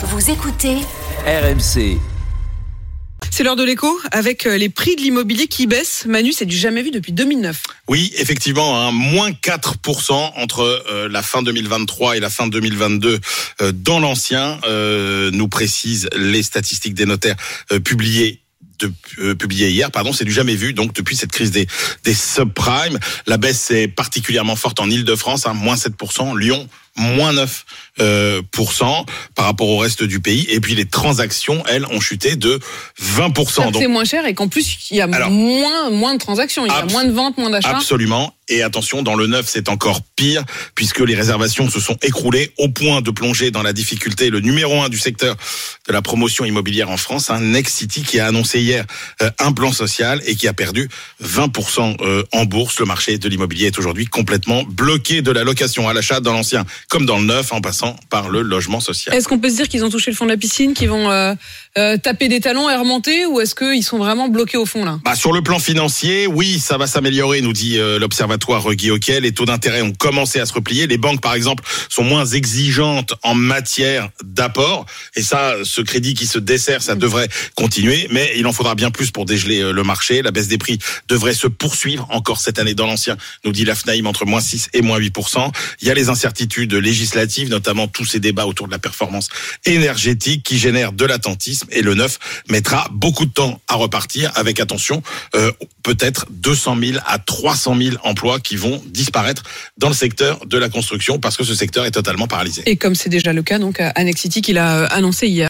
Vous écoutez RMC. C'est l'heure de l'écho avec euh, les prix de l'immobilier qui baissent. Manu, c'est du jamais vu depuis 2009. Oui, effectivement, hein, moins 4% entre euh, la fin 2023 et la fin 2022 euh, dans l'ancien, euh, nous précisent les statistiques des notaires euh, publiées de, euh, publié hier, pardon, c'est du jamais vu. Donc depuis cette crise des, des subprimes, la baisse est particulièrement forte en Ile-de-France, hein, moins 7%, Lyon moins 9 euh, pourcent par rapport au reste du pays. Et puis les transactions, elles, ont chuté de 20%. C'est moins cher et qu'en plus, il y a Alors, moins, moins de transactions, il y a moins de ventes, moins d'achats. Absolument. Et attention, dans le neuf, c'est encore pire, puisque les réservations se sont écroulées au point de plonger dans la difficulté. Le numéro un du secteur de la promotion immobilière en France, un Next City, qui a annoncé hier euh, un plan social et qui a perdu 20% euh, en bourse. Le marché de l'immobilier est aujourd'hui complètement bloqué de la location à l'achat dans l'ancien comme dans le neuf, en passant par le logement social. Est-ce qu'on peut se dire qu'ils ont touché le fond de la piscine, qu'ils vont euh, taper des talons et remonter, ou est-ce qu'ils sont vraiment bloqués au fond là? Bah, sur le plan financier, oui, ça va s'améliorer, nous dit euh, Les taux d'intérêt ont commencé à se replier. Les banques, par exemple, sont moins exigeantes en matière d'apport. Et ça, ce crédit qui se dessert, ça devrait continuer. Mais il en faudra bien plus pour dégeler euh, le marché. La baisse des prix devrait se poursuivre encore cette année dans l'ancien, nous dit la FNAIM, entre moins 6 et moins 8%. Il y a les incertitudes législatives, notamment tous ces débats autour de la performance énergétique qui génèrent de l'attentisme. Et le neuf mettra beaucoup de temps à repartir avec, attention, euh, peut-être 200 000 à 300 000 emplois qui vont disparaître dans le secteur de la construction parce que ce secteur est totalement paralysé. Et comme c'est déjà le cas, donc à Annex City qu'il a euh, annoncé hier.